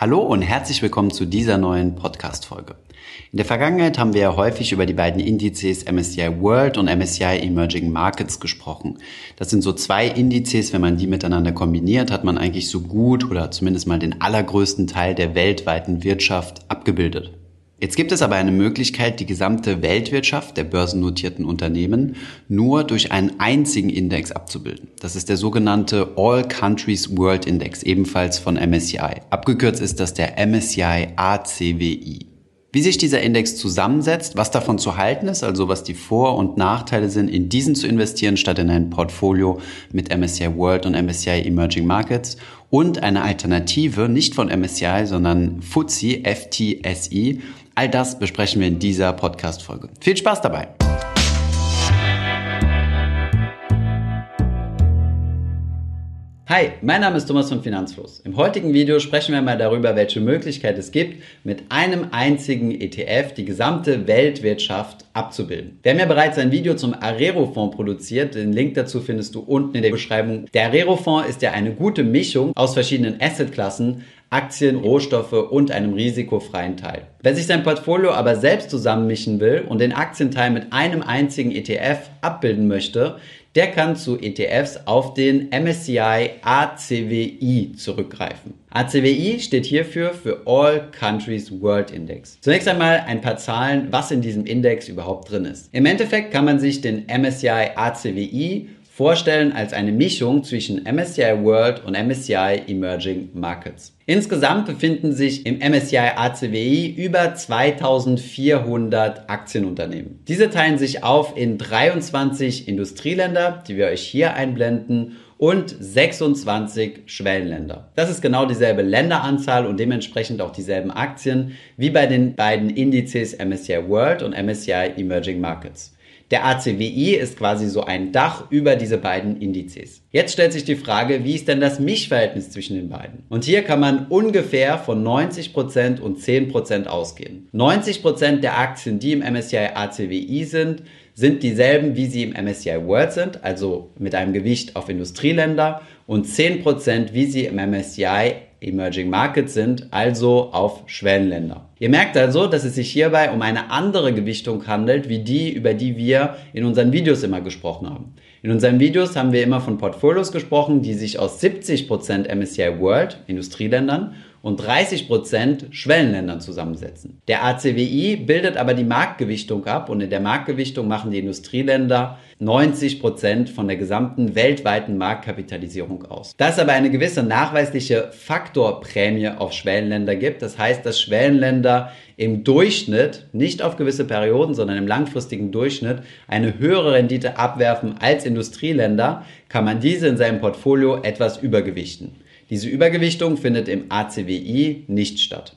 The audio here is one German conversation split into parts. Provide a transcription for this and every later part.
Hallo und herzlich willkommen zu dieser neuen Podcast-Folge. In der Vergangenheit haben wir ja häufig über die beiden Indizes MSCI World und MSCI Emerging Markets gesprochen. Das sind so zwei Indizes, wenn man die miteinander kombiniert, hat man eigentlich so gut oder zumindest mal den allergrößten Teil der weltweiten Wirtschaft abgebildet. Jetzt gibt es aber eine Möglichkeit, die gesamte Weltwirtschaft der börsennotierten Unternehmen nur durch einen einzigen Index abzubilden. Das ist der sogenannte All Countries World Index, ebenfalls von MSCI. Abgekürzt ist das der MSCI ACWI. Wie sich dieser Index zusammensetzt, was davon zu halten ist, also was die Vor- und Nachteile sind, in diesen zu investieren, statt in ein Portfolio mit MSCI World und MSCI Emerging Markets und eine Alternative, nicht von MSCI, sondern FTSE, FTSI, All das besprechen wir in dieser Podcast-Folge. Viel Spaß dabei! Hi, mein Name ist Thomas von Finanzfluss. Im heutigen Video sprechen wir mal darüber, welche Möglichkeit es gibt, mit einem einzigen ETF die gesamte Weltwirtschaft abzubilden. Wir haben ja bereits ein Video zum Arero-Fonds produziert. Den Link dazu findest du unten in der Beschreibung. Der Arero-Fonds ist ja eine gute Mischung aus verschiedenen Assetklassen, Aktien, Rohstoffe und einem risikofreien Teil. Wer sich sein Portfolio aber selbst zusammenmischen will und den Aktienteil mit einem einzigen ETF abbilden möchte, der kann zu ETFs auf den MSCI ACWI zurückgreifen. ACWI steht hierfür für All Countries World Index. Zunächst einmal ein paar Zahlen, was in diesem Index überhaupt drin ist. Im Endeffekt kann man sich den MSCI ACWI vorstellen als eine Mischung zwischen MSCI World und MSCI Emerging Markets. Insgesamt befinden sich im MSCI ACWI über 2400 Aktienunternehmen. Diese teilen sich auf in 23 Industrieländer, die wir euch hier einblenden, und 26 Schwellenländer. Das ist genau dieselbe Länderanzahl und dementsprechend auch dieselben Aktien wie bei den beiden Indizes MSCI World und MSCI Emerging Markets. Der ACWI ist quasi so ein Dach über diese beiden Indizes. Jetzt stellt sich die Frage, wie ist denn das Mischverhältnis zwischen den beiden? Und hier kann man ungefähr von 90% und 10% ausgehen. 90% der Aktien, die im MSCI ACWI sind, sind dieselben, wie sie im MSCI World sind, also mit einem Gewicht auf Industrieländer und 10%, wie sie im MSCI Emerging Markets sind, also auf Schwellenländer. Ihr merkt also, dass es sich hierbei um eine andere Gewichtung handelt, wie die, über die wir in unseren Videos immer gesprochen haben. In unseren Videos haben wir immer von Portfolios gesprochen, die sich aus 70% MSCI World, Industrieländern, und 30% Schwellenländern zusammensetzen. Der ACWI bildet aber die Marktgewichtung ab und in der Marktgewichtung machen die Industrieländer 90% von der gesamten weltweiten Marktkapitalisierung aus. Da es aber eine gewisse nachweisliche Faktorprämie auf Schwellenländer gibt, das heißt, dass Schwellenländer im Durchschnitt, nicht auf gewisse Perioden, sondern im langfristigen Durchschnitt, eine höhere Rendite abwerfen als Industrieländer, kann man diese in seinem Portfolio etwas übergewichten. Diese Übergewichtung findet im ACWI nicht statt.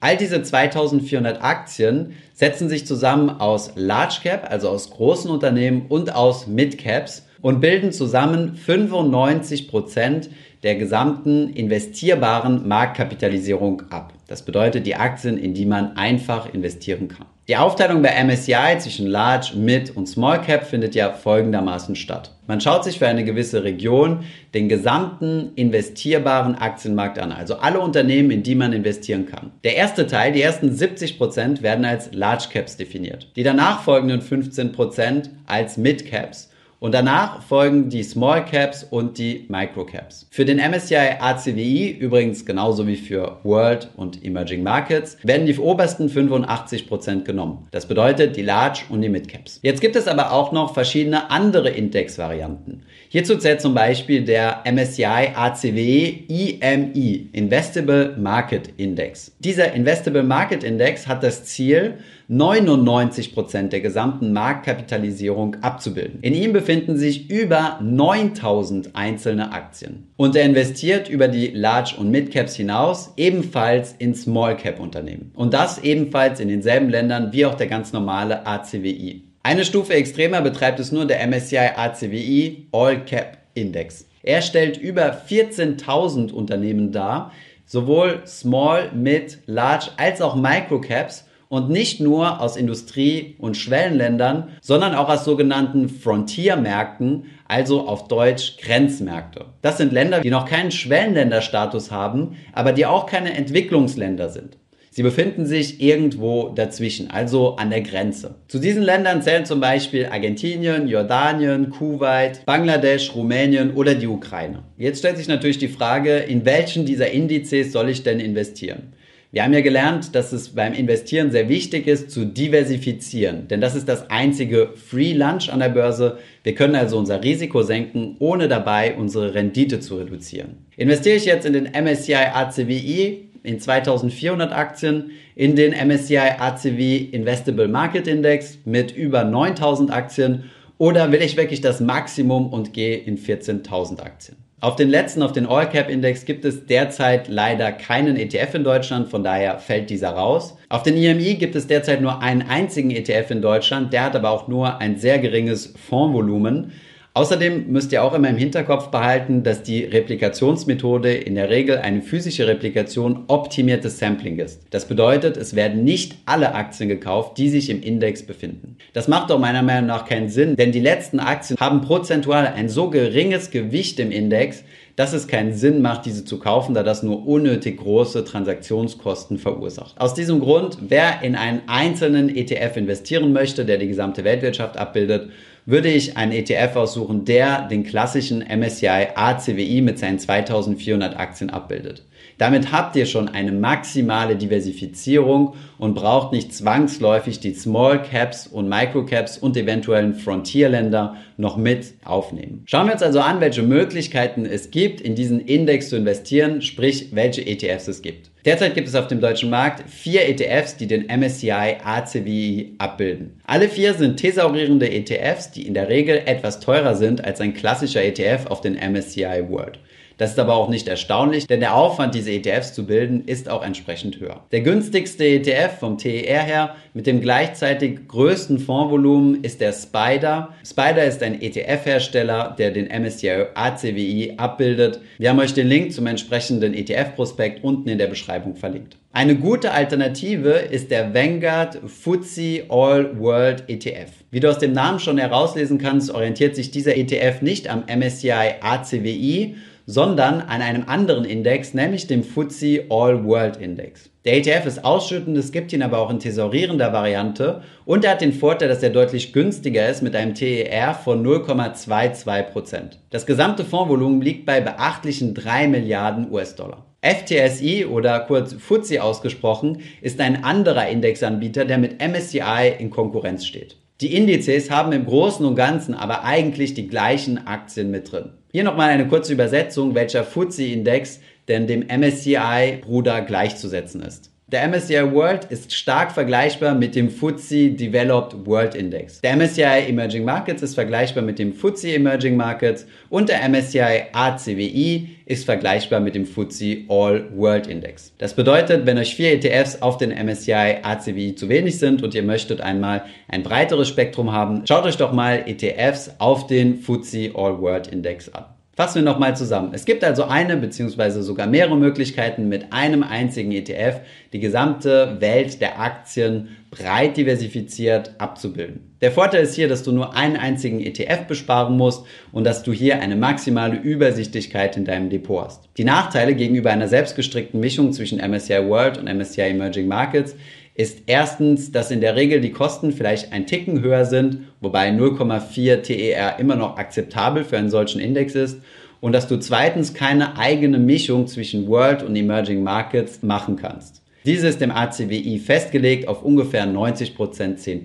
All diese 2400 Aktien setzen sich zusammen aus Large Cap, also aus großen Unternehmen und aus Mid Caps und bilden zusammen 95 Prozent der gesamten investierbaren Marktkapitalisierung ab. Das bedeutet die Aktien, in die man einfach investieren kann. Die Aufteilung bei MSCI zwischen Large, Mid und Small Cap findet ja folgendermaßen statt. Man schaut sich für eine gewisse Region den gesamten investierbaren Aktienmarkt an, also alle Unternehmen, in die man investieren kann. Der erste Teil, die ersten 70 Prozent werden als Large Caps definiert. Die danach folgenden 15 Prozent als Mid Caps und danach folgen die Small Caps und die Micro Caps. Für den MSCI ACWI, übrigens genauso wie für World und Emerging Markets, werden die obersten 85% genommen. Das bedeutet die Large und die Mid Caps. Jetzt gibt es aber auch noch verschiedene andere Indexvarianten. Hierzu zählt zum Beispiel der MSCI ACWI IMI, Investable Market Index. Dieser Investable Market Index hat das Ziel, 99% der gesamten Marktkapitalisierung abzubilden. In ihm befinden sich über 9000 einzelne Aktien. Und er investiert über die Large- und Mid-Caps hinaus ebenfalls in Small-Cap-Unternehmen. Und das ebenfalls in denselben Ländern wie auch der ganz normale ACWI. Eine Stufe extremer betreibt es nur der MSCI ACWI All Cap Index. Er stellt über 14.000 Unternehmen dar, sowohl Small, Mid, Large als auch Microcaps und nicht nur aus Industrie- und Schwellenländern, sondern auch aus sogenannten Frontiermärkten, also auf Deutsch Grenzmärkte. Das sind Länder, die noch keinen Schwellenländerstatus haben, aber die auch keine Entwicklungsländer sind. Sie befinden sich irgendwo dazwischen, also an der Grenze. Zu diesen Ländern zählen zum Beispiel Argentinien, Jordanien, Kuwait, Bangladesch, Rumänien oder die Ukraine. Jetzt stellt sich natürlich die Frage, in welchen dieser Indizes soll ich denn investieren? Wir haben ja gelernt, dass es beim Investieren sehr wichtig ist, zu diversifizieren. Denn das ist das einzige Free Lunch an der Börse. Wir können also unser Risiko senken, ohne dabei unsere Rendite zu reduzieren. Investiere ich jetzt in den MSCI ACWI, in 2400 Aktien, in den MSCI ACW Investable Market Index mit über 9000 Aktien oder will ich wirklich das Maximum und gehe in 14.000 Aktien? Auf den letzten, auf den All Cap Index gibt es derzeit leider keinen ETF in Deutschland, von daher fällt dieser raus. Auf den IMI gibt es derzeit nur einen einzigen ETF in Deutschland, der hat aber auch nur ein sehr geringes Fondsvolumen. Außerdem müsst ihr auch immer im Hinterkopf behalten, dass die Replikationsmethode in der Regel eine physische Replikation optimiertes Sampling ist. Das bedeutet, es werden nicht alle Aktien gekauft, die sich im Index befinden. Das macht doch meiner Meinung nach keinen Sinn, denn die letzten Aktien haben prozentual ein so geringes Gewicht im Index, dass es keinen Sinn macht, diese zu kaufen, da das nur unnötig große Transaktionskosten verursacht. Aus diesem Grund, wer in einen einzelnen ETF investieren möchte, der die gesamte Weltwirtschaft abbildet, würde ich einen ETF aussuchen, der den klassischen MSCI ACWI mit seinen 2400 Aktien abbildet. Damit habt ihr schon eine maximale Diversifizierung und braucht nicht zwangsläufig die Small Caps und Micro Caps und eventuellen Frontierländer noch mit aufnehmen. Schauen wir uns also an, welche Möglichkeiten es gibt, in diesen Index zu investieren, sprich welche ETFs es gibt. Derzeit gibt es auf dem deutschen Markt vier ETFs, die den MSCI ACWI abbilden. Alle vier sind thesaurierende ETFs, die in der Regel etwas teurer sind als ein klassischer ETF auf den MSCI World. Das ist aber auch nicht erstaunlich, denn der Aufwand, diese ETFs zu bilden, ist auch entsprechend höher. Der günstigste ETF vom TER her mit dem gleichzeitig größten Fondsvolumen ist der Spider. Spider ist ein ETF-Hersteller, der den MSCI ACWI abbildet. Wir haben euch den Link zum entsprechenden ETF-Prospekt unten in der Beschreibung verlinkt. Eine gute Alternative ist der Vanguard FTSE All World ETF. Wie du aus dem Namen schon herauslesen kannst, orientiert sich dieser ETF nicht am MSCI ACWI, sondern an einem anderen Index, nämlich dem FTSE All World Index. Der ETF ist ausschüttend, es gibt ihn aber auch in tesorierender Variante und er hat den Vorteil, dass er deutlich günstiger ist mit einem TER von 0,22%. Das gesamte Fondsvolumen liegt bei beachtlichen 3 Milliarden US-Dollar. FTSI oder kurz FTSE ausgesprochen ist ein anderer Indexanbieter, der mit MSCI in Konkurrenz steht. Die Indizes haben im Großen und Ganzen aber eigentlich die gleichen Aktien mit drin. Hier nochmal eine kurze Übersetzung, welcher FTSE-Index denn dem MSCI-Bruder gleichzusetzen ist. Der MSCI World ist stark vergleichbar mit dem FTSE Developed World Index. Der MSCI Emerging Markets ist vergleichbar mit dem FTSE Emerging Markets und der MSCI ACWI ist vergleichbar mit dem FTSE All World Index. Das bedeutet, wenn euch vier ETFs auf den MSCI ACWI zu wenig sind und ihr möchtet einmal ein breiteres Spektrum haben, schaut euch doch mal ETFs auf den FTSE All World Index an. Fassen wir nochmal zusammen. Es gibt also eine bzw. sogar mehrere Möglichkeiten, mit einem einzigen ETF die gesamte Welt der Aktien breit diversifiziert abzubilden. Der Vorteil ist hier, dass du nur einen einzigen ETF besparen musst und dass du hier eine maximale Übersichtlichkeit in deinem Depot hast. Die Nachteile gegenüber einer selbstgestrickten Mischung zwischen MSCI World und MSCI Emerging Markets ist erstens, dass in der Regel die Kosten vielleicht ein Ticken höher sind, wobei 0,4 TER immer noch akzeptabel für einen solchen Index ist und dass du zweitens keine eigene Mischung zwischen World und Emerging Markets machen kannst. Diese ist im ACWI festgelegt auf ungefähr 90%, 10%.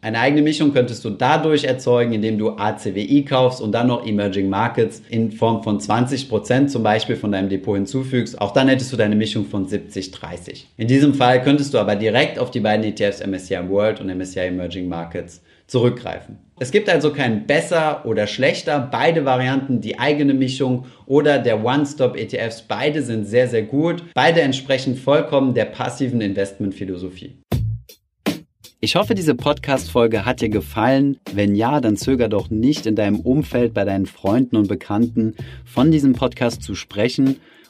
Eine eigene Mischung könntest du dadurch erzeugen, indem du ACWI kaufst und dann noch Emerging Markets in Form von 20% zum Beispiel von deinem Depot hinzufügst. Auch dann hättest du deine Mischung von 70-30. In diesem Fall könntest du aber direkt auf die beiden ETFs MSCI World und MSCI Emerging Markets zurückgreifen. Es gibt also kein besser oder schlechter. Beide Varianten, die eigene Mischung oder der One-Stop-ETFs, beide sind sehr, sehr gut. Beide entsprechen vollkommen der passiven Investmentphilosophie. Ich hoffe, diese Podcast-Folge hat dir gefallen. Wenn ja, dann zöger doch nicht in deinem Umfeld bei deinen Freunden und Bekannten von diesem Podcast zu sprechen